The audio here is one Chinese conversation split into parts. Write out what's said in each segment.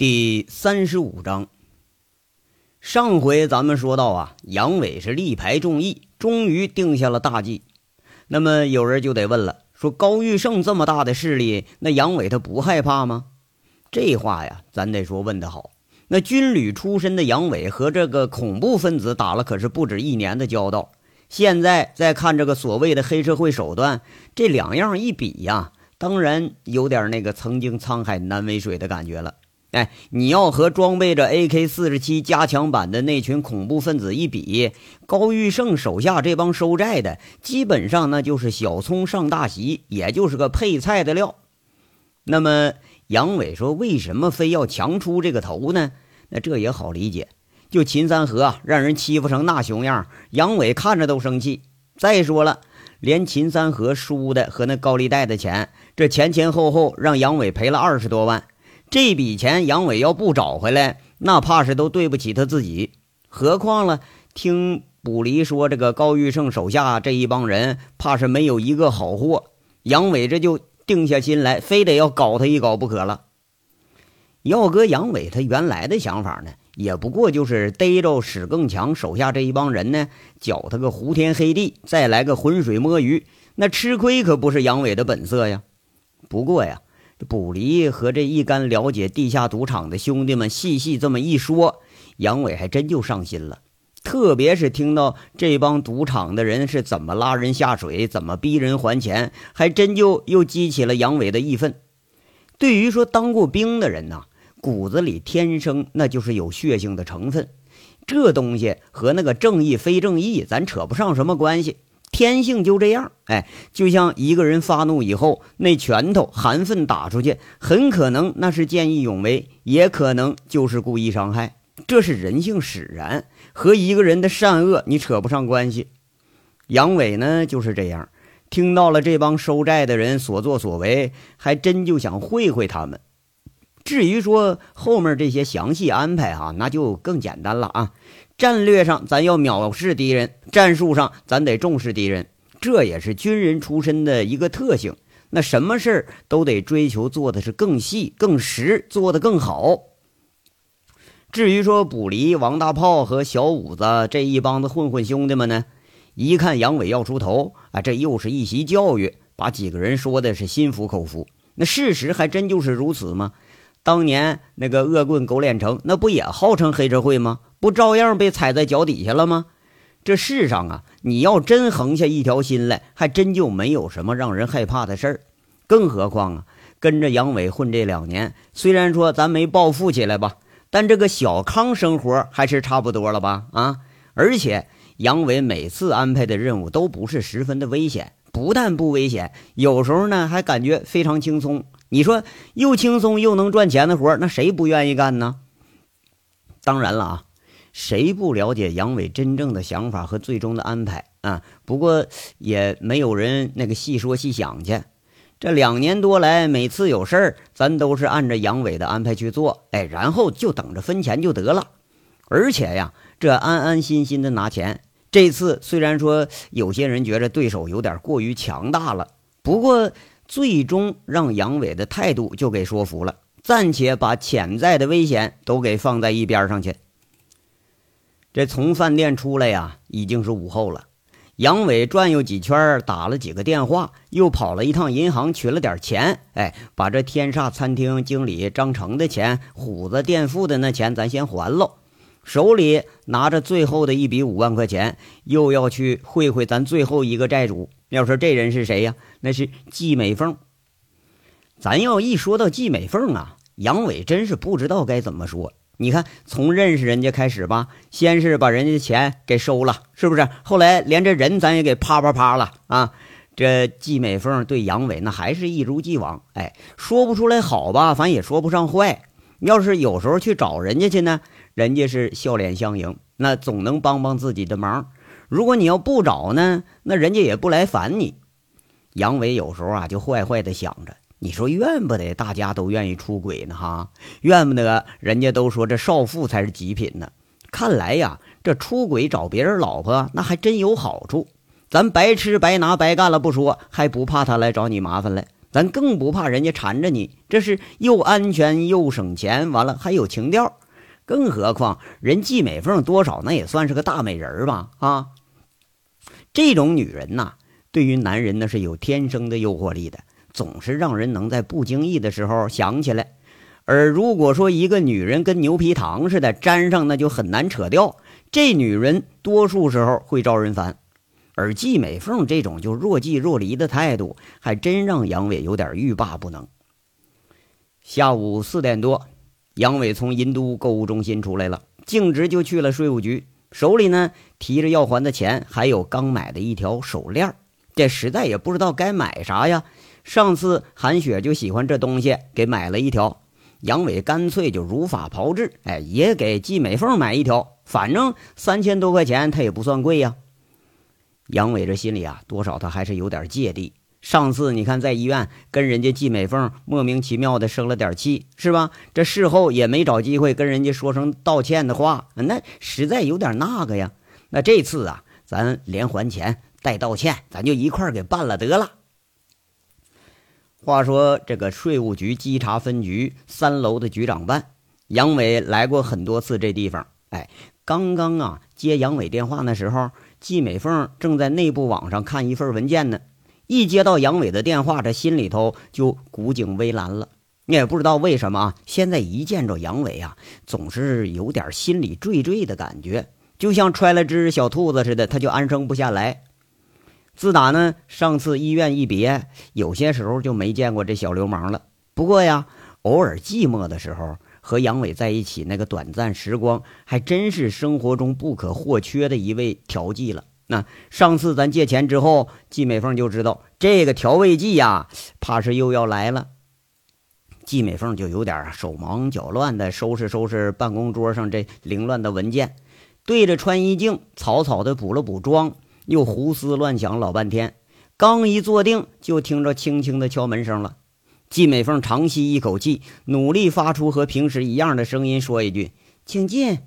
第三十五章，上回咱们说到啊，杨伟是力排众议，终于定下了大计。那么有人就得问了，说高玉胜这么大的势力，那杨伟他不害怕吗？这话呀，咱得说问得好。那军旅出身的杨伟和这个恐怖分子打了可是不止一年的交道，现在再看这个所谓的黑社会手段，这两样一比呀，当然有点那个曾经沧海难为水的感觉了。哎，你要和装备着 AK 四十七加强版的那群恐怖分子一比，高玉胜手下这帮收债的，基本上那就是小葱上大席，也就是个配菜的料。那么杨伟说，为什么非要强出这个头呢？那这也好理解，就秦三河让人欺负成那熊样，杨伟看着都生气。再说了，连秦三河输的和那高利贷的钱，这前前后后让杨伟赔了二十多万。这笔钱杨伟要不找回来，那怕是都对不起他自己。何况了，听卜离说，这个高玉胜手下这一帮人，怕是没有一个好货。杨伟这就定下心来，非得要搞他一搞不可了。要搁杨伟他原来的想法呢，也不过就是逮着史更强手下这一帮人呢，搅他个胡天黑地，再来个浑水摸鱼。那吃亏可不是杨伟的本色呀。不过呀。卜离和这一干了解地下赌场的兄弟们细细这么一说，杨伟还真就上心了。特别是听到这帮赌场的人是怎么拉人下水，怎么逼人还钱，还真就又激起了杨伟的义愤。对于说当过兵的人呐，骨子里天生那就是有血性的成分，这东西和那个正义非正义，咱扯不上什么关系。天性就这样，哎，就像一个人发怒以后，那拳头含愤打出去，很可能那是见义勇为，也可能就是故意伤害，这是人性使然，和一个人的善恶你扯不上关系。杨伟呢就是这样，听到了这帮收债的人所作所为，还真就想会会他们。至于说后面这些详细安排哈，那就更简单了啊。战略上咱要藐视敌人，战术上咱得重视敌人，这也是军人出身的一个特性。那什么事儿都得追求做的是更细、更实，做得更好。至于说卜离、王大炮和小五子这一帮子混混兄弟们呢，一看杨伟要出头啊，这又是一席教育，把几个人说的是心服口服。那事实还真就是如此吗？当年那个恶棍狗脸城，那不也号称黑社会吗？不照样被踩在脚底下了吗？这世上啊，你要真横下一条心来，还真就没有什么让人害怕的事儿。更何况啊，跟着杨伟混这两年，虽然说咱没暴富起来吧，但这个小康生活还是差不多了吧？啊！而且杨伟每次安排的任务都不是十分的危险，不但不危险，有时候呢还感觉非常轻松。你说又轻松又能赚钱的活，那谁不愿意干呢？当然了啊。谁不了解杨伟真正的想法和最终的安排啊？不过也没有人那个细说细想去。这两年多来，每次有事儿，咱都是按照杨伟的安排去做，哎，然后就等着分钱就得了。而且呀，这安安心心的拿钱。这次虽然说有些人觉得对手有点过于强大了，不过最终让杨伟的态度就给说服了，暂且把潜在的危险都给放在一边上去。这从饭店出来呀，已经是午后了。杨伟转悠几圈，打了几个电话，又跑了一趟银行取了点钱。哎，把这天煞餐厅经理张成的钱、虎子垫付的那钱，咱先还喽。手里拿着最后的一笔五万块钱，又要去会会咱最后一个债主。要说这人是谁呀？那是季美凤。咱要一说到季美凤啊，杨伟真是不知道该怎么说。你看，从认识人家开始吧，先是把人家的钱给收了，是不是？后来连这人咱也给啪啪啪了啊！这季美凤对杨伟那还是一如既往，哎，说不出来好吧，反正也说不上坏。要是有时候去找人家去呢，人家是笑脸相迎，那总能帮帮自己的忙。如果你要不找呢，那人家也不来烦你。杨伟有时候啊，就坏坏的想着。你说怨不得大家都愿意出轨呢哈，怨不得人家都说这少妇才是极品呢。看来呀，这出轨找别人老婆那还真有好处，咱白吃白拿白干了不说，还不怕他来找你麻烦来。咱更不怕人家缠着你，这是又安全又省钱，完了还有情调。更何况人季美凤多少那也算是个大美人吧？啊，这种女人呐，对于男人那是有天生的诱惑力的，总是让人能在不经意的时候想起来。而如果说一个女人跟牛皮糖似的粘上，那就很难扯掉。这女人多数时候会招人烦。而季美凤这种就若即若离的态度，还真让杨伟有点欲罢不能。下午四点多，杨伟从银都购物中心出来了，径直就去了税务局，手里呢提着要还的钱，还有刚买的一条手链。这实在也不知道该买啥呀。上次韩雪就喜欢这东西，给买了一条。杨伟干脆就如法炮制，哎，也给季美凤买一条，反正三千多块钱，他也不算贵呀。杨伟这心里啊，多少他还是有点芥蒂。上次你看在医院跟人家季美凤莫名其妙的生了点气，是吧？这事后也没找机会跟人家说声道歉的话，那实在有点那个呀。那这次啊，咱连还钱带道歉，咱就一块给办了得了。话说这个税务局稽查分局三楼的局长办，杨伟来过很多次这地方。哎，刚刚啊接杨伟电话那时候。季美凤正在内部网上看一份文件呢，一接到杨伟的电话，这心里头就古井微澜了。你也不知道为什么啊，现在一见着杨伟啊，总是有点心里惴惴的感觉，就像揣了只小兔子似的，他就安生不下来。自打呢上次医院一别，有些时候就没见过这小流氓了。不过呀，偶尔寂寞的时候。和杨伟在一起那个短暂时光，还真是生活中不可或缺的一味调剂了。那上次咱借钱之后，季美凤就知道这个调味剂呀，怕是又要来了。季美凤就有点手忙脚乱的收拾收拾办公桌上这凌乱的文件，对着穿衣镜草草的补了补妆，又胡思乱想老半天。刚一坐定，就听着轻轻的敲门声了。季美凤长吸一口气，努力发出和平时一样的声音，说一句：“请进。”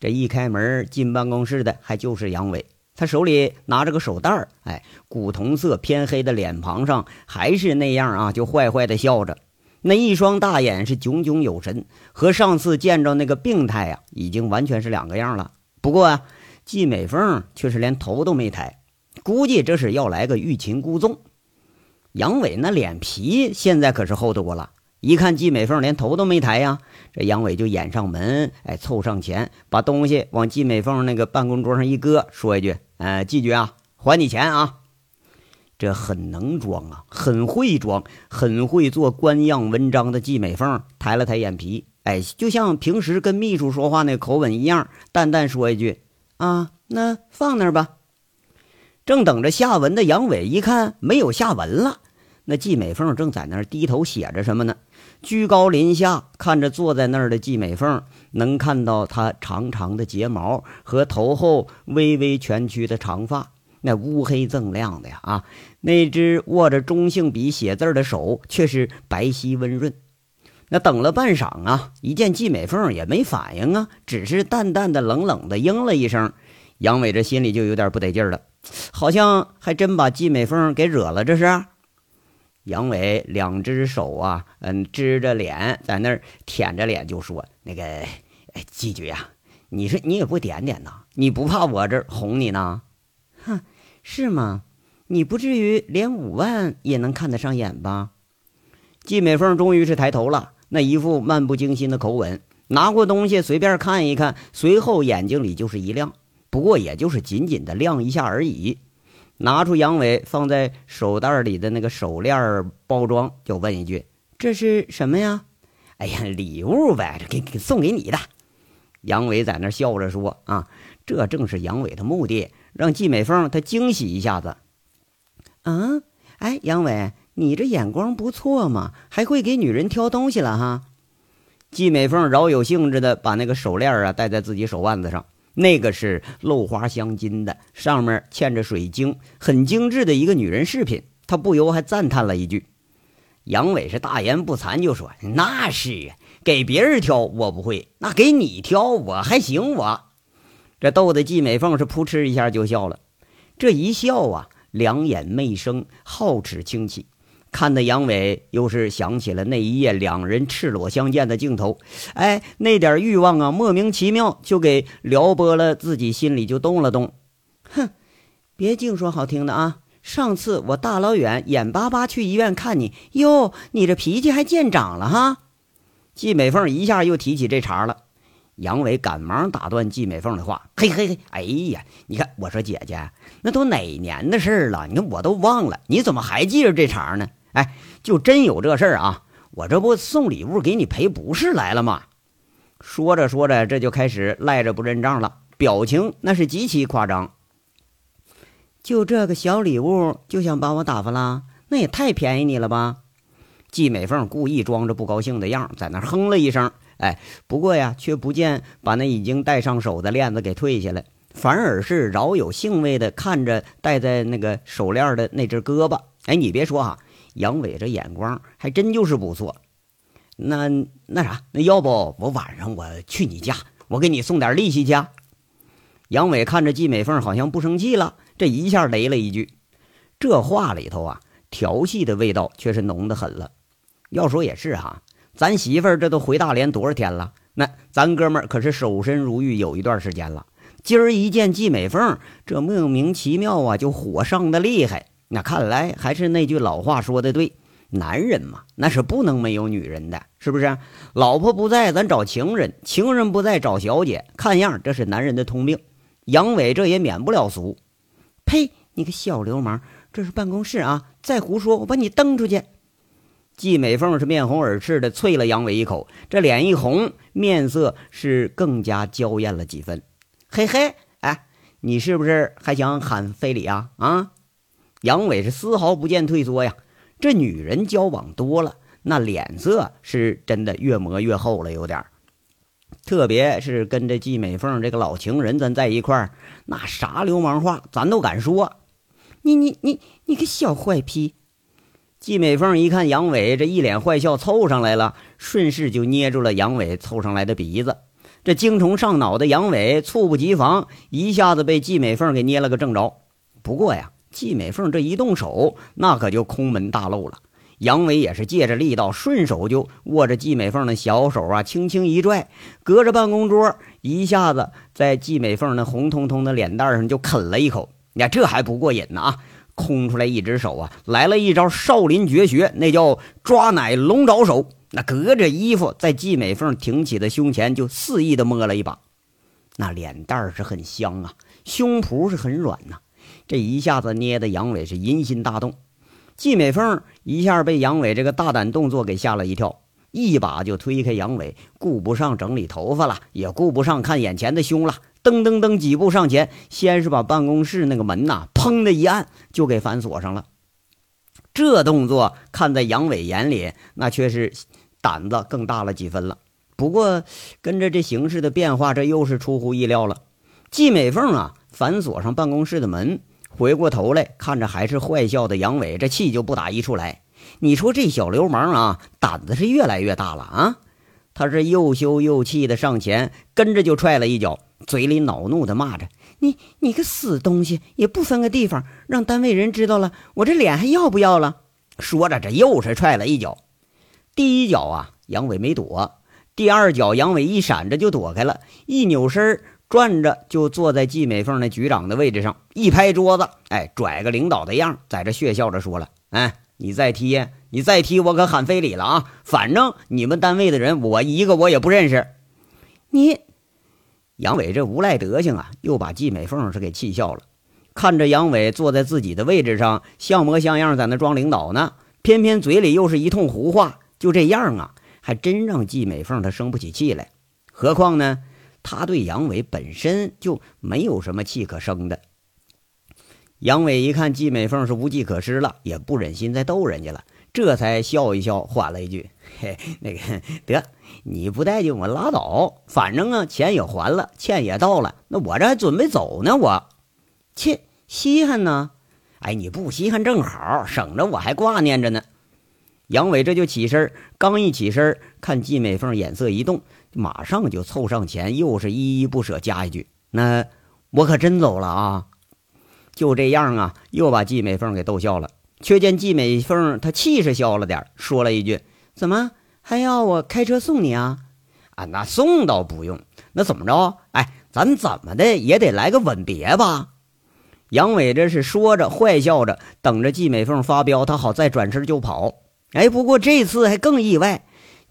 这一开门进办公室的还就是杨伟，他手里拿着个手袋哎，古铜色偏黑的脸庞上还是那样啊，就坏坏的笑着，那一双大眼是炯炯有神，和上次见着那个病态呀，已经完全是两个样了。不过啊，季美凤却是连头都没抬，估计这是要来个欲擒故纵。杨伟那脸皮现在可是厚多了，一看季美凤连头都没抬呀，这杨伟就掩上门，哎，凑上前，把东西往季美凤那个办公桌上一搁，说一句：“呃，季局啊，还你钱啊！”这很能装啊，很会装，很会做官样文章的季美凤抬了抬眼皮，哎，就像平时跟秘书说话那口吻一样，淡淡说一句：“啊，那放那儿吧。”正等着下文的杨伟一看没有下文了。那季美凤正在那儿低头写着什么呢？居高临下看着坐在那儿的季美凤，能看到她长长的睫毛和头后微微蜷曲的长发，那乌黑锃亮的呀啊！那只握着中性笔写字的手却是白皙温润。那等了半晌啊，一见季美凤也没反应啊，只是淡淡的、冷冷的应了一声。杨伟这心里就有点不得劲了，好像还真把季美凤给惹了，这是。杨伟两只手啊，嗯，支着脸，在那儿舔着脸就说：“那个季局呀，你说你也不点点呐？你不怕我这哄你呢？哼，是吗？你不至于连五万也能看得上眼吧？”季美凤终于是抬头了，那一副漫不经心的口吻，拿过东西随便看一看，随后眼睛里就是一亮，不过也就是仅仅的亮一下而已。拿出杨伟放在手袋里的那个手链包装，就问一句：“这是什么呀？”“哎呀，礼物呗，给给送给你的。”杨伟在那笑着说：“啊，这正是杨伟的目的，让季美凤她惊喜一下子。”“嗯，哎，杨伟，你这眼光不错嘛，还会给女人挑东西了哈。”季美凤饶有兴致的把那个手链啊戴在自己手腕子上。那个是镂花镶金的，上面嵌着水晶，很精致的一个女人饰品。她不由还赞叹了一句：“杨伟是大言不惭，就说那是啊，给别人挑我不会，那给你挑我还行。”我这逗得季美凤是扑哧一下就笑了。这一笑啊，两眼媚生，皓齿清奇，看得杨伟又是想起了那一夜两人赤裸相见的镜头，哎，那点欲望啊，莫名其妙就给撩拨了，自己心里就动了动。哼，别净说好听的啊！上次我大老远眼巴巴去医院看你，哟，你这脾气还见长了哈！季美凤一下又提起这茬了。杨伟赶忙打断季美凤的话：“嘿嘿嘿，哎呀，你看，我说姐姐，那都哪年的事了？你看我都忘了，你怎么还记着这茬呢？哎，就真有这事儿啊！我这不送礼物给你赔不是来了吗？”说着说着，这就开始赖着不认账了，表情那是极其夸张。就这个小礼物就想把我打发了？那也太便宜你了吧！季美凤故意装着不高兴的样，在那哼了一声。哎，不过呀，却不见把那已经戴上手的链子给退下来，反而是饶有兴味的看着戴在那个手链的那只胳膊。哎，你别说哈，杨伟这眼光还真就是不错。那那啥，那要不我晚上我去你家，我给你送点利息去。杨伟看着季美凤好像不生气了，这一下雷了一句，这话里头啊，调戏的味道却是浓得很了。要说也是哈。咱媳妇儿这都回大连多少天了？那咱哥们儿可是守身如玉有一段时间了。今儿一见季美凤，这莫名其妙啊，就火上的厉害。那看来还是那句老话说的对，男人嘛，那是不能没有女人的，是不是？老婆不在，咱找情人；情人不在，找小姐。看样这是男人的通病。杨伟这也免不了俗。呸！你个小流氓，这是办公室啊！再胡说，我把你蹬出去！季美凤是面红耳赤的，啐了杨伟一口，这脸一红，面色是更加娇艳了几分。嘿嘿，哎，你是不是还想喊非礼啊？啊！杨伟是丝毫不见退缩呀。这女人交往多了，那脸色是真的越磨越厚了，有点儿特别是跟着季美凤这个老情人咱在一块儿，那啥流氓话咱都敢说。你你你你个小坏批！季美凤一看杨伟这一脸坏笑凑上来了，顺势就捏住了杨伟凑上来的鼻子。这精虫上脑的杨伟猝不及防，一下子被季美凤给捏了个正着。不过呀，季美凤这一动手，那可就空门大漏了。杨伟也是借着力道，顺手就握着季美凤的小手啊，轻轻一拽，隔着办公桌，一下子在季美凤那红彤彤的脸蛋上就啃了一口。你看这还不过瘾呢啊！空出来一只手啊，来了一招少林绝学，那叫抓奶龙爪手。那隔着衣服，在季美凤挺起的胸前就肆意的摸了一把，那脸蛋是很香啊，胸脯是很软呐。这一下子捏的杨伟是淫心大动，季美凤一下被杨伟这个大胆动作给吓了一跳。一把就推开杨伟，顾不上整理头发了，也顾不上看眼前的胸了，噔噔噔几步上前，先是把办公室那个门呐，砰的一按，就给反锁上了。这动作看在杨伟眼里，那却是胆子更大了几分了。不过跟着这形势的变化，这又是出乎意料了。季美凤啊，反锁上办公室的门，回过头来看着还是坏笑的杨伟，这气就不打一处来。你说这小流氓啊，胆子是越来越大了啊！他是又羞又气的上前，跟着就踹了一脚，嘴里恼怒的骂着：“你你个死东西，也不分个地方，让单位人知道了，我这脸还要不要了？”说着，这又是踹了一脚。第一脚啊，杨伟没躲；第二脚，杨伟一闪着就躲开了，一扭身转着就坐在季美凤那局长的位置上，一拍桌子，哎，拽个领导的样，在这血笑着说了：“哎。”你再踢，你再踢，我可喊非礼了啊！反正你们单位的人，我一个我也不认识。你杨伟这无赖德行啊，又把季美凤是给气笑了。看着杨伟坐在自己的位置上，像模像样在那装领导呢，偏偏嘴里又是一通胡话，就这样啊，还真让季美凤她生不起气来。何况呢，他对杨伟本身就没有什么气可生的。杨伟一看季美凤是无计可施了，也不忍心再逗人家了，这才笑一笑，缓了一句：“嘿，那个得，你不待见我拉倒，反正啊，钱也还了，欠也到了，那我这还准备走呢。我切，稀罕呢？哎，你不稀罕正好，省着我还挂念着呢。”杨伟这就起身，刚一起身，看季美凤眼色一动，马上就凑上前，又是依依不舍加一句：“那我可真走了啊。”就这样啊，又把季美凤给逗笑了。却见季美凤她气势消了点，说了一句：“怎么还要我开车送你啊？”啊，那送倒不用，那怎么着？哎，咱怎么的也得来个吻别吧？杨伟这是说着，坏笑着，等着季美凤发飙，他好再转身就跑。哎，不过这次还更意外，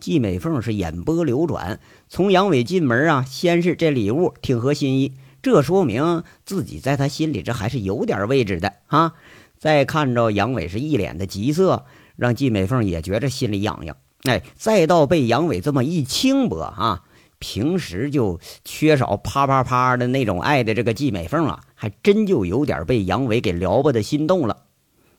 季美凤是眼波流转，从杨伟进门啊，先是这礼物挺合心意，这说明自己在他心里这还是有点位置的啊。再看着杨伟是一脸的急色，让季美凤也觉着心里痒痒。哎，再到被杨伟这么一轻薄啊，平时就缺少啪啪啪的那种爱的这个季美凤啊。还真就有点被杨伟给撩拨的心动了。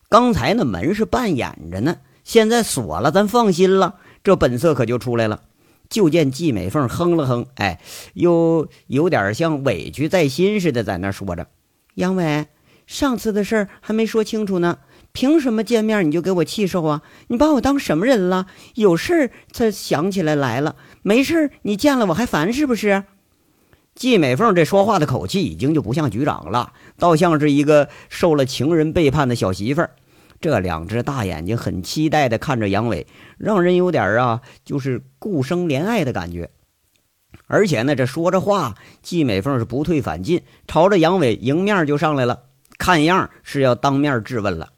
刚才那门是半掩着呢，现在锁了，咱放心了。这本色可就出来了。就见季美凤哼了哼，哎，又有点像委屈在心似的，在那说着：“杨伟，上次的事儿还没说清楚呢，凭什么见面你就给我气受啊？你把我当什么人了？有事儿才想起来来了，没事儿你见了我还烦是不是？”季美凤这说话的口气已经就不像局长了，倒像是一个受了情人背叛的小媳妇儿。这两只大眼睛很期待的看着杨伟，让人有点啊，就是顾生怜爱的感觉。而且呢，这说着话，季美凤是不退反进，朝着杨伟迎面就上来了，看样是要当面质问了。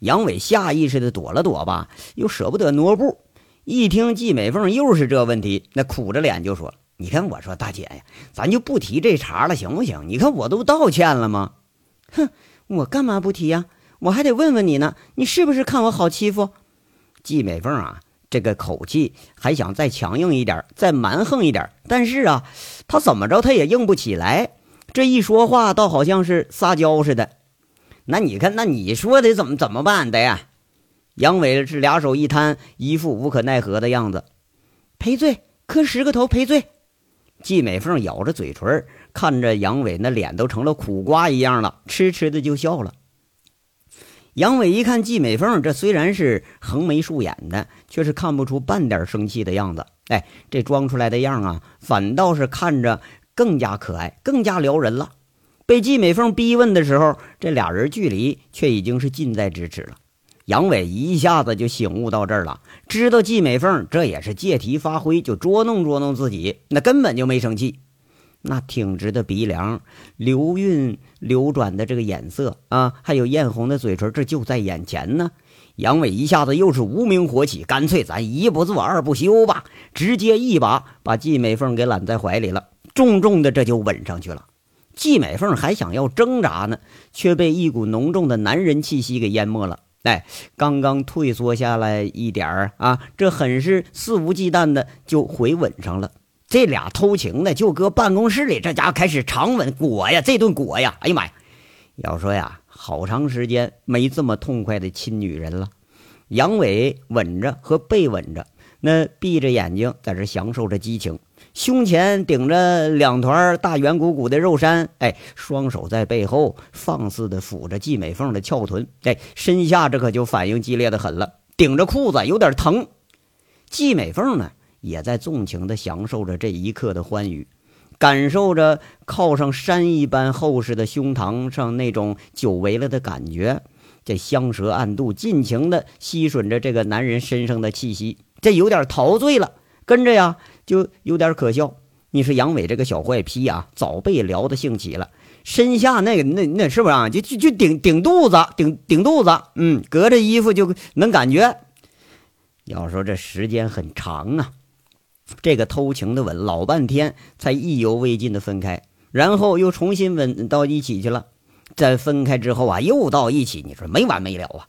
杨伟下意识的躲了躲吧，又舍不得挪步。一听季美凤又是这问题，那苦着脸就说。你看，我说大姐呀，咱就不提这茬了，行不行？你看我都道歉了吗？哼，我干嘛不提呀？我还得问问你呢，你是不是看我好欺负？季美凤啊，这个口气还想再强硬一点，再蛮横一点，但是啊，他怎么着他也硬不起来。这一说话，倒好像是撒娇似的。那你看，那你说得怎么怎么办的呀？杨伟是俩手一摊，一副无可奈何的样子。赔罪，磕十个头赔罪。季美凤咬着嘴唇，看着杨伟那脸都成了苦瓜一样了，痴痴的就笑了。杨伟一看季美凤，这虽然是横眉竖眼的，却是看不出半点生气的样子。哎，这装出来的样啊，反倒是看着更加可爱，更加撩人了。被季美凤逼问的时候，这俩人距离却已经是近在咫尺了。杨伟一下子就醒悟到这儿了，知道季美凤这也是借题发挥，就捉弄捉弄自己，那根本就没生气。那挺直的鼻梁，流韵流转的这个眼色啊，还有艳红的嘴唇，这就在眼前呢。杨伟一下子又是无名火起，干脆咱一不做二不休吧，直接一把把季美凤给揽在怀里了，重重的这就吻上去了。季美凤还想要挣扎呢，却被一股浓重的男人气息给淹没了。哎，刚刚退缩下来一点儿啊，这很是肆无忌惮的就回吻上了。这俩偷情的就搁办公室里，这家伙开始长吻裹呀，这顿裹呀，哎呀妈呀！要说呀，好长时间没这么痛快的亲女人了。杨伟吻着和被吻着，那闭着眼睛在这享受着激情。胸前顶着两团大圆鼓鼓的肉山，哎，双手在背后放肆的抚着季美凤的翘臀，哎，身下这可就反应激烈的很了，顶着裤子有点疼。季美凤呢，也在纵情的享受着这一刻的欢愉，感受着靠上山一般厚实的胸膛上那种久违了的感觉，这香舌暗度，尽情的吸吮着这个男人身上的气息，这有点陶醉了。跟着呀。就有点可笑。你说杨伟这个小坏批啊，早被撩的兴起了，身下那个那那是不是啊？就就就顶顶肚子，顶顶肚子，嗯，隔着衣服就能感觉。要说这时间很长啊，这个偷情的吻老半天才意犹未尽的分开，然后又重新吻到一起去了。在分开之后啊，又到一起，你说没完没了啊！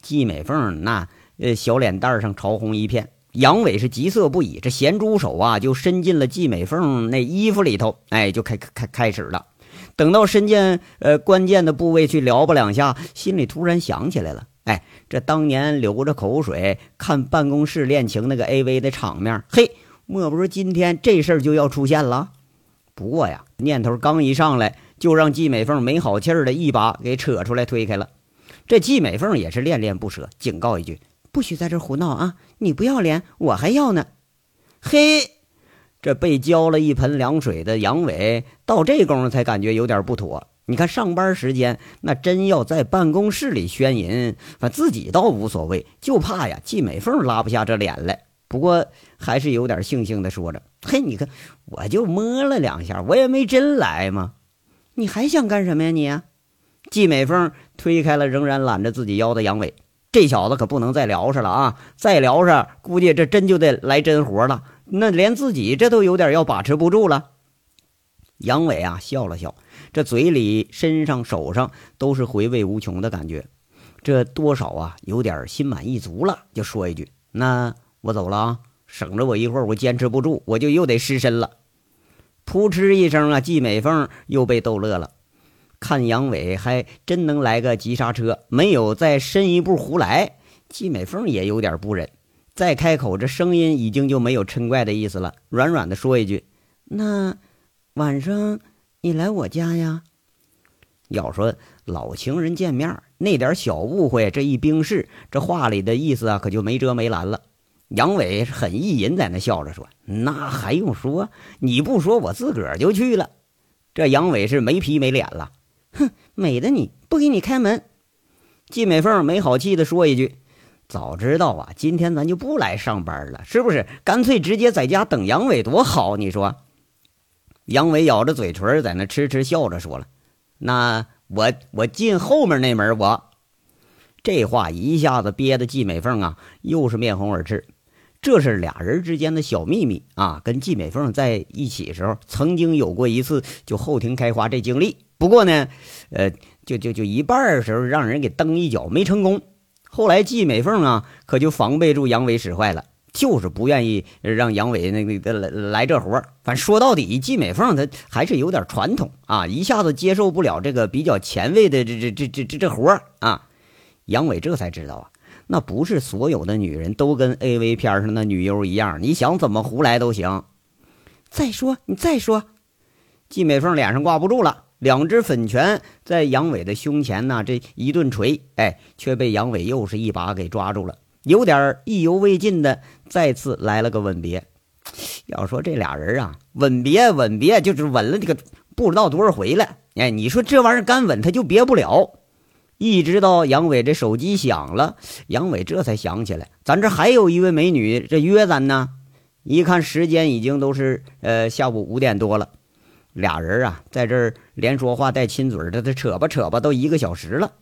季美凤那呃小脸蛋上潮红一片。杨伟是急色不已，这咸猪手啊就伸进了季美凤那衣服里头，哎，就开开开始了。等到伸进呃关键的部位去撩拨两下，心里突然想起来了，哎，这当年流着口水看办公室恋情那个 AV 的场面，嘿，莫不是今天这事儿就要出现了？不过呀，念头刚一上来，就让季美凤没好气儿的一把给扯出来推开了。这季美凤也是恋恋不舍，警告一句。不许在这胡闹啊！你不要脸，我还要呢。嘿，这被浇了一盆凉水的杨伟，到这功夫才感觉有点不妥。你看上班时间，那真要在办公室里宣淫，反自己倒无所谓，就怕呀季美凤拉不下这脸来。不过还是有点悻悻的说着：“嘿，你看，我就摸了两下，我也没真来嘛。你还想干什么呀你？”季美凤推开了仍然揽着自己腰的杨伟，这小子可不能再聊上了啊！再聊上，估计这真就得来真活了。那连自己这都有点要把持不住了。杨伟啊，笑了笑。这嘴里、身上、手上都是回味无穷的感觉，这多少啊，有点心满意足了。就说一句：“那我走了啊，省着我一会儿我坚持不住，我就又得失身了。”扑哧一声啊，季美凤又被逗乐了。看杨伟还真能来个急刹车，没有再深一步胡来。季美凤也有点不忍，再开口，这声音已经就没有嗔怪的意思了，软软的说一句：“那晚上。”你来我家呀？要说老情人见面那点小误会，这一冰释，这话里的意思啊，可就没遮没拦了。杨伟是很意淫，在那笑着说：“那还用说？你不说，我自个儿就去了。”这杨伟是没皮没脸了，哼，美的你不给你开门。季美凤没好气的说一句：“早知道啊，今天咱就不来上班了，是不是？干脆直接在家等杨伟多好，你说？”杨伟咬着嘴唇，在那痴痴笑着说了：“那我我进后面那门。”我这话一下子憋得季美凤啊，又是面红耳赤。这是俩人之间的小秘密啊。跟季美凤在一起时候，曾经有过一次就后庭开花这经历。不过呢，呃，就就就一半时候让人给蹬一脚，没成功。后来季美凤啊，可就防备住杨伟使坏了。就是不愿意让杨伟那个来来这活反正说到底，季美凤她还是有点传统啊，一下子接受不了这个比较前卫的这这这这这这活啊。杨伟这才知道啊，那不是所有的女人都跟 A V 片上的女优一样，你想怎么胡来都行。再说，你再说，季美凤脸上挂不住了，两只粉拳在杨伟的胸前呢，这一顿捶，哎，却被杨伟又是一把给抓住了。有点意犹未尽的，再次来了个吻别。要说这俩人啊，吻别吻别，就是吻了这个不知道多少回了。哎，你说这玩意儿干吻他就别不了。一直到杨伟这手机响了，杨伟这才想起来，咱这还有一位美女这约咱呢。一看时间已经都是呃下午五点多了，俩人啊在这儿连说话带亲嘴的，这扯吧扯吧都一个小时了。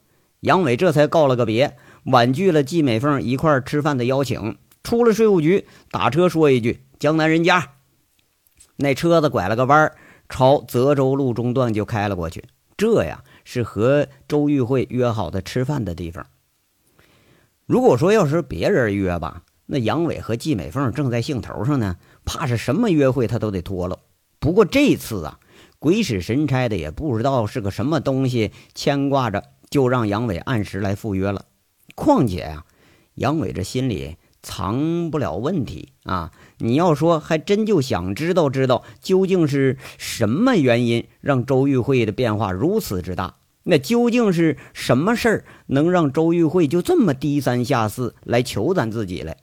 杨伟这才告了个别。婉拒了季美凤一块吃饭的邀请，出了税务局，打车说一句“江南人家”，那车子拐了个弯，朝泽州路中段就开了过去。这呀是和周玉慧约好的吃饭的地方。如果说要是别人约吧，那杨伟和季美凤正在兴头上呢，怕是什么约会他都得脱了。不过这次啊，鬼使神差的也不知道是个什么东西牵挂着，就让杨伟按时来赴约了。况且啊，杨伟这心里藏不了问题啊！你要说还真就想知道知道究竟是什么原因让周玉慧的变化如此之大？那究竟是什么事儿能让周玉慧就这么低三下四来求咱自己来？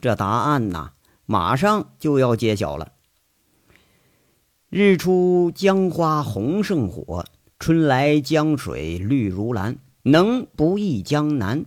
这答案呐，马上就要揭晓了。日出江花红胜火，春来江水绿如蓝。能不忆江南？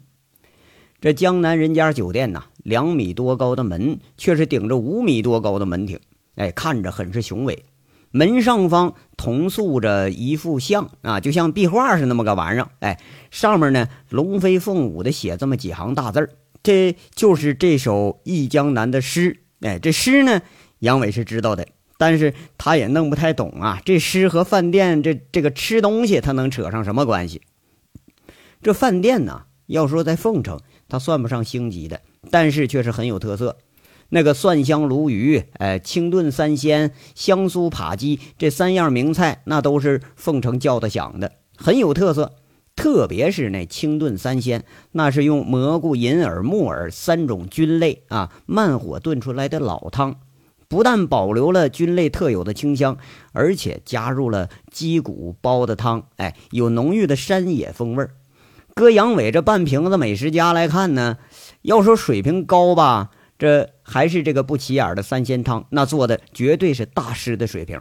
这江南人家酒店呐，两米多高的门却是顶着五米多高的门庭，哎，看着很是雄伟。门上方铜塑着一幅像啊，就像壁画是那么个玩意儿。哎，上面呢龙飞凤舞的写这么几行大字儿，这就是这首《忆江南》的诗。哎，这诗呢，杨伟是知道的，但是他也弄不太懂啊。这诗和饭店这这个吃东西，他能扯上什么关系？这饭店呢，要说在凤城，它算不上星级的，但是却是很有特色。那个蒜香鲈鱼，哎，清炖三鲜、香酥扒鸡，这三样名菜，那都是凤城叫得响的，很有特色。特别是那清炖三鲜，那是用蘑菇、银耳、木耳三种菌类啊，慢火炖出来的老汤，不但保留了菌类特有的清香，而且加入了鸡骨煲的汤，哎，有浓郁的山野风味儿。搁杨伟这半瓶子美食家来看呢，要说水平高吧，这还是这个不起眼的三鲜汤，那做的绝对是大师的水平。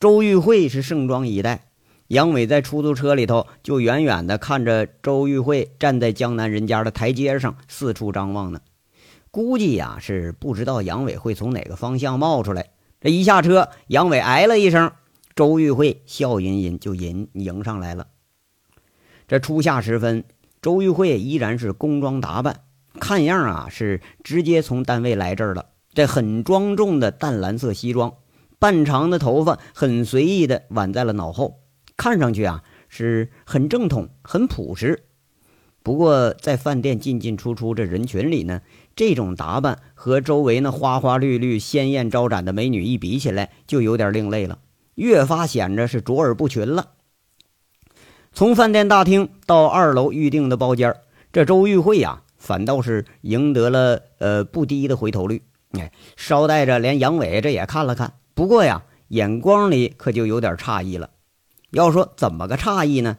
周玉慧是盛装以待。杨伟在出租车里头就远远的看着周玉慧站在江南人家的台阶上四处张望呢，估计呀是不知道杨伟会从哪个方向冒出来。这一下车，杨伟哎了一声，周玉慧笑吟吟就迎迎上来了。这初夏时分，周玉慧依然是工装打扮，看样啊是直接从单位来这儿了。这很庄重的淡蓝色西装，半长的头发很随意的挽在了脑后。看上去啊是很正统、很朴实，不过在饭店进进出出这人群里呢，这种打扮和周围那花花绿绿、鲜艳招展的美女一比起来，就有点另类了，越发显着是卓尔不群了。从饭店大厅到二楼预定的包间，这周玉慧呀，反倒是赢得了呃不低的回头率。哎，捎带着连杨伟这也看了看，不过呀，眼光里可就有点诧异了。要说怎么个诧异呢？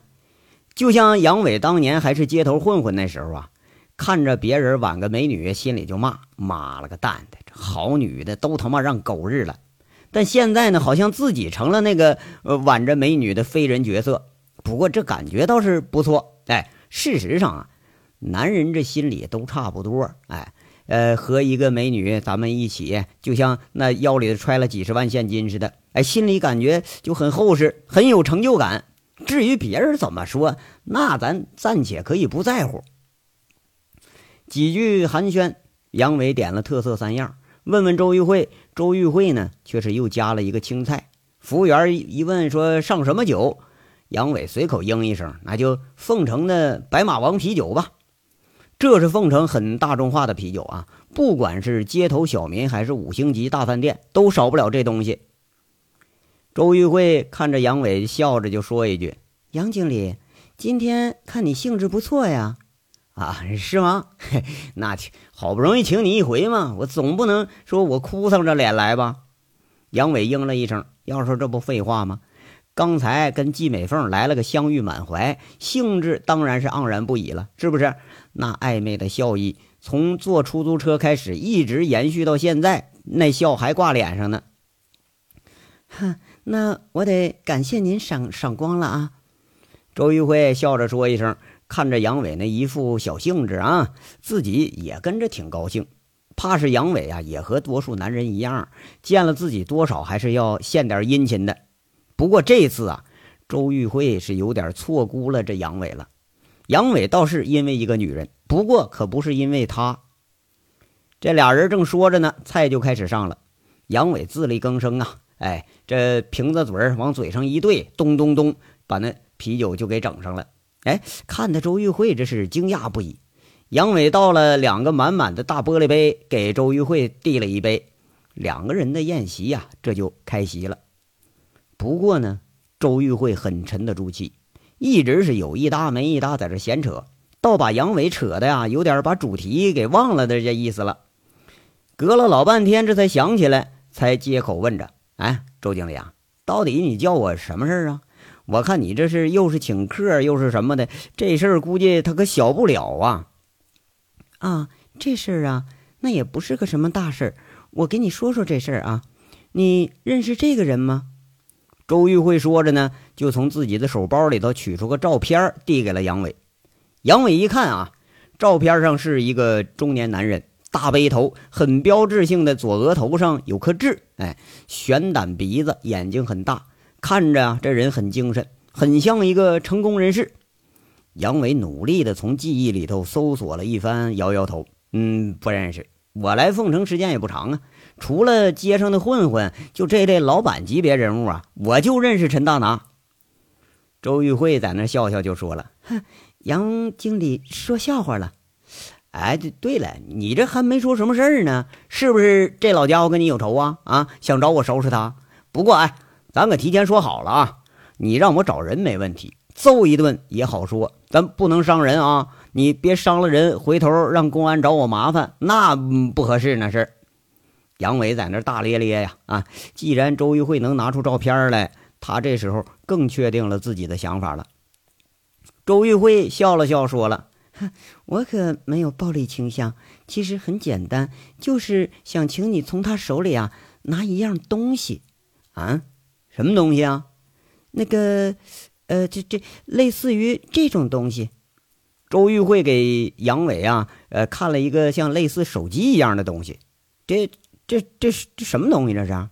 就像杨伟当年还是街头混混那时候啊，看着别人挽个美女，心里就骂：“妈了个蛋的，这好女的都他妈让狗日了。”但现在呢，好像自己成了那个呃挽着美女的非人角色。不过这感觉倒是不错。哎，事实上啊，男人这心里都差不多。哎，呃，和一个美女咱们一起，就像那腰里揣了几十万现金似的。哎，心里感觉就很厚实，很有成就感。至于别人怎么说，那咱暂且可以不在乎。几句寒暄，杨伟点了特色三样，问问周玉慧。周玉慧呢，却是又加了一个青菜。服务员一问说上什么酒，杨伟随口应一声，那就凤城的白马王啤酒吧。这是凤城很大众化的啤酒啊，不管是街头小民还是五星级大饭店，都少不了这东西。周玉慧看着杨伟，笑着就说一句：“杨经理，今天看你兴致不错呀。”“啊，是吗？那好不容易请你一回嘛，我总不能说我哭丧着脸来吧？”杨伟应了一声：“要说这不废话吗？刚才跟季美凤来了个相遇满怀，兴致当然是盎然不已了，是不是？那暧昧的笑意，从坐出租车开始，一直延续到现在，那笑还挂脸上呢。”哼。那我得感谢您赏赏光了啊！周玉辉笑着说一声，看着杨伟那一副小兴致啊，自己也跟着挺高兴。怕是杨伟啊，也和多数男人一样，见了自己多少还是要献点殷勤的。不过这次啊，周玉慧是有点错估了这杨伟了。杨伟倒是因为一个女人，不过可不是因为他。这俩人正说着呢，菜就开始上了。杨伟自力更生啊。哎，这瓶子嘴往嘴上一对，咚咚咚，把那啤酒就给整上了。哎，看的周玉慧这是惊讶不已。杨伟倒了两个满满的大玻璃杯，给周玉慧递了一杯。两个人的宴席呀，这就开席了。不过呢，周玉慧很沉得住气，一直是有一搭没一搭在这闲扯，倒把杨伟扯的呀，有点把主题给忘了的这意思了。隔了老半天，这才想起来，才接口问着。哎，周经理啊，到底你叫我什么事儿啊？我看你这是又是请客又是什么的，这事儿估计他可小不了啊。啊，这事儿啊，那也不是个什么大事儿。我给你说说这事儿啊。你认识这个人吗？周玉慧说着呢，就从自己的手包里头取出个照片，递给了杨伟。杨伟一看啊，照片上是一个中年男人。大背头，很标志性的左额头上有颗痣，哎，悬胆鼻子，眼睛很大，看着啊，这人很精神，很像一个成功人士。杨伟努力的从记忆里头搜索了一番，摇摇头，嗯，不认识。我来凤城时间也不长啊，除了街上的混混，就这类老板级别人物啊，我就认识陈大拿。周玉慧在那笑笑就说了：“哼，杨经理说笑话了。”哎，对对了，你这还没说什么事儿呢，是不是这老家伙跟你有仇啊？啊，想找我收拾他？不过哎，咱可提前说好了啊，你让我找人没问题，揍一顿也好说，咱不能伤人啊！你别伤了人，回头让公安找我麻烦，那不合适那事儿。杨伟在那大咧咧呀，啊，既然周玉慧能拿出照片来，他这时候更确定了自己的想法了。周玉慧笑了笑，说了。我可没有暴力倾向，其实很简单，就是想请你从他手里啊拿一样东西，啊，什么东西啊？那个，呃，这这类似于这种东西。周玉慧给杨伟啊，呃，看了一个像类似手机一样的东西。这这这是这什么东西？这是？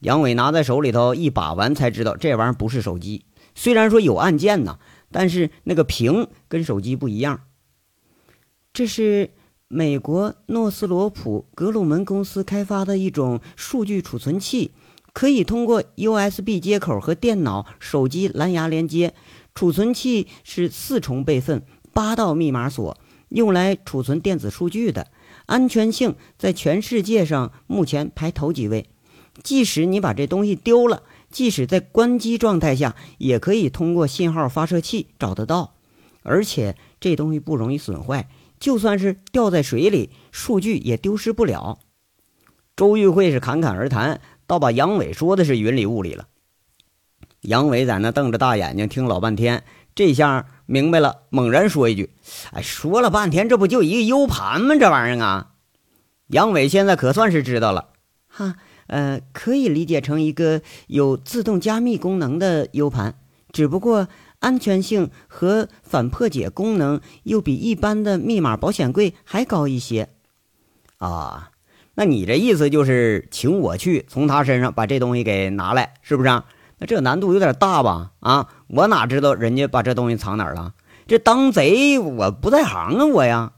杨伟拿在手里头一把玩，才知道这玩意儿不是手机。虽然说有按键呢，但是那个屏跟手机不一样。这是美国诺斯罗普格鲁门公司开发的一种数据储存器，可以通过 USB 接口和电脑、手机蓝牙连接。储存器是四重备份、八道密码锁，用来储存电子数据的，安全性在全世界上目前排头几位。即使你把这东西丢了，即使在关机状态下，也可以通过信号发射器找得到。而且这东西不容易损坏，就算是掉在水里，数据也丢失不了。周玉慧是侃侃而谈，倒把杨伟说的是云里雾里了。杨伟在那瞪着大眼睛听老半天，这下明白了，猛然说一句：“哎，说了半天，这不就一个 U 盘吗？这玩意儿啊！”杨伟现在可算是知道了，哈。呃，可以理解成一个有自动加密功能的 U 盘，只不过安全性和反破解功能又比一般的密码保险柜还高一些。啊，那你这意思就是请我去从他身上把这东西给拿来，是不是？那这难度有点大吧？啊，我哪知道人家把这东西藏哪儿了？这当贼我不在行啊，我呀。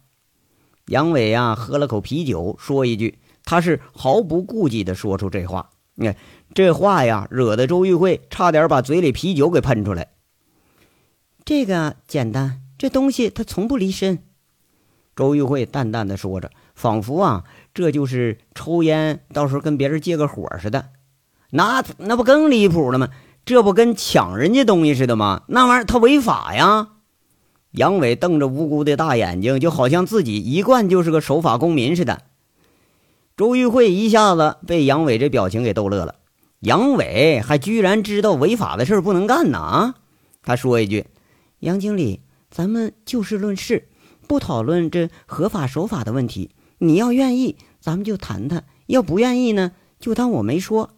杨伟呀，喝了口啤酒，说一句。他是毫不顾忌地说出这话，你看这话呀，惹得周玉慧差点把嘴里啤酒给喷出来。这个简单，这东西它从不离身。周玉慧淡淡的说着，仿佛啊，这就是抽烟，到时候跟别人借个火似的。那那不更离谱了吗？这不跟抢人家东西似的吗？那玩意儿他违法呀！杨伟瞪着无辜的大眼睛，就好像自己一贯就是个守法公民似的。周玉慧一下子被杨伟这表情给逗乐了。杨伟还居然知道违法的事不能干呢啊！他说一句：“杨经理，咱们就事论事，不讨论这合法守法的问题。你要愿意，咱们就谈谈；要不愿意呢，就当我没说。”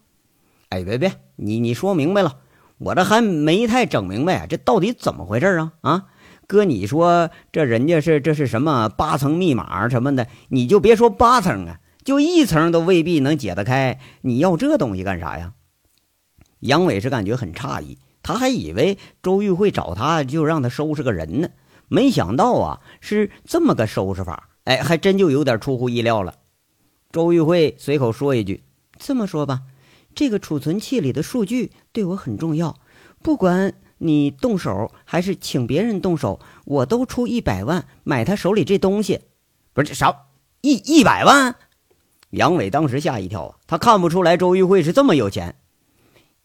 哎，别别，你你说明白了，我这还没太整明白，这到底怎么回事啊？啊，哥，你说这人家是这是什么八层密码什么的，你就别说八层啊。就一层都未必能解得开，你要这东西干啥呀？杨伟是感觉很诧异，他还以为周玉慧找他就让他收拾个人呢，没想到啊是这么个收拾法，哎，还真就有点出乎意料了。周玉慧随口说一句：“这么说吧，这个储存器里的数据对我很重要，不管你动手还是请别人动手，我都出一百万买他手里这东西。不是少一一百万。”杨伟当时吓一跳啊！他看不出来周玉慧是这么有钱，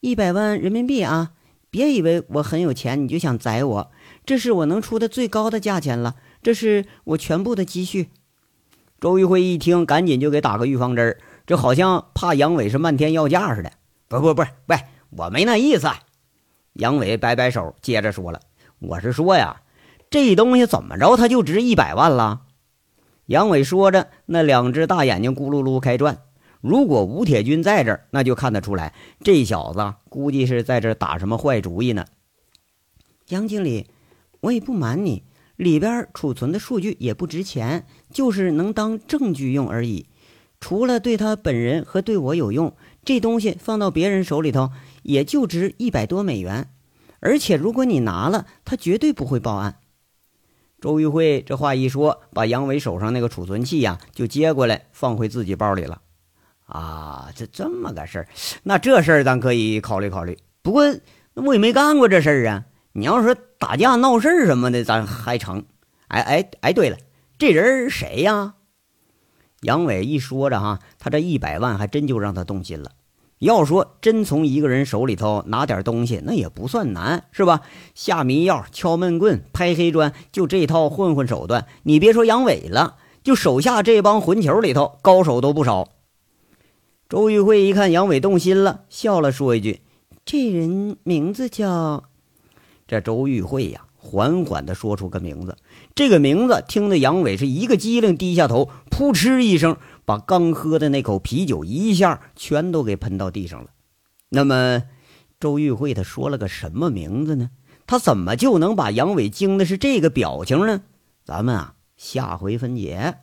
一百万人民币啊！别以为我很有钱你就想宰我，这是我能出的最高的价钱了，这是我全部的积蓄。周玉慧一听，赶紧就给打个预防针儿这好像怕杨伟是漫天要价似的。不不不，喂，我没那意思。杨伟摆摆手，接着说了：“我是说呀，这东西怎么着，它就值一百万了。”杨伟说着，那两只大眼睛咕噜噜开转。如果吴铁军在这儿，那就看得出来，这小子估计是在这打什么坏主意呢。杨经理，我也不瞒你，里边储存的数据也不值钱，就是能当证据用而已。除了对他本人和对我有用，这东西放到别人手里头也就值一百多美元。而且如果你拿了，他绝对不会报案。周玉慧这话一说，把杨伟手上那个储存器呀就接过来放回自己包里了。啊，这这么个事儿，那这事儿咱可以考虑考虑。不过我也没干过这事儿啊。你要说打架闹事儿什么的，咱还成。哎哎哎，对了，这人谁呀？杨伟一说着哈，他这一百万还真就让他动心了。要说真从一个人手里头拿点东西，那也不算难，是吧？下迷药、敲闷棍、拍黑砖，就这套混混手段，你别说杨伟了，就手下这帮混球里头，高手都不少。周玉慧一看杨伟动心了，笑了，说一句：“这人名字叫……”这周玉慧呀，缓缓地说出个名字，这个名字听得杨伟是一个机灵，低下头，扑哧一声。把刚喝的那口啤酒一下全都给喷到地上了。那么，周玉慧他说了个什么名字呢？他怎么就能把杨伟惊的是这个表情呢？咱们啊，下回分解。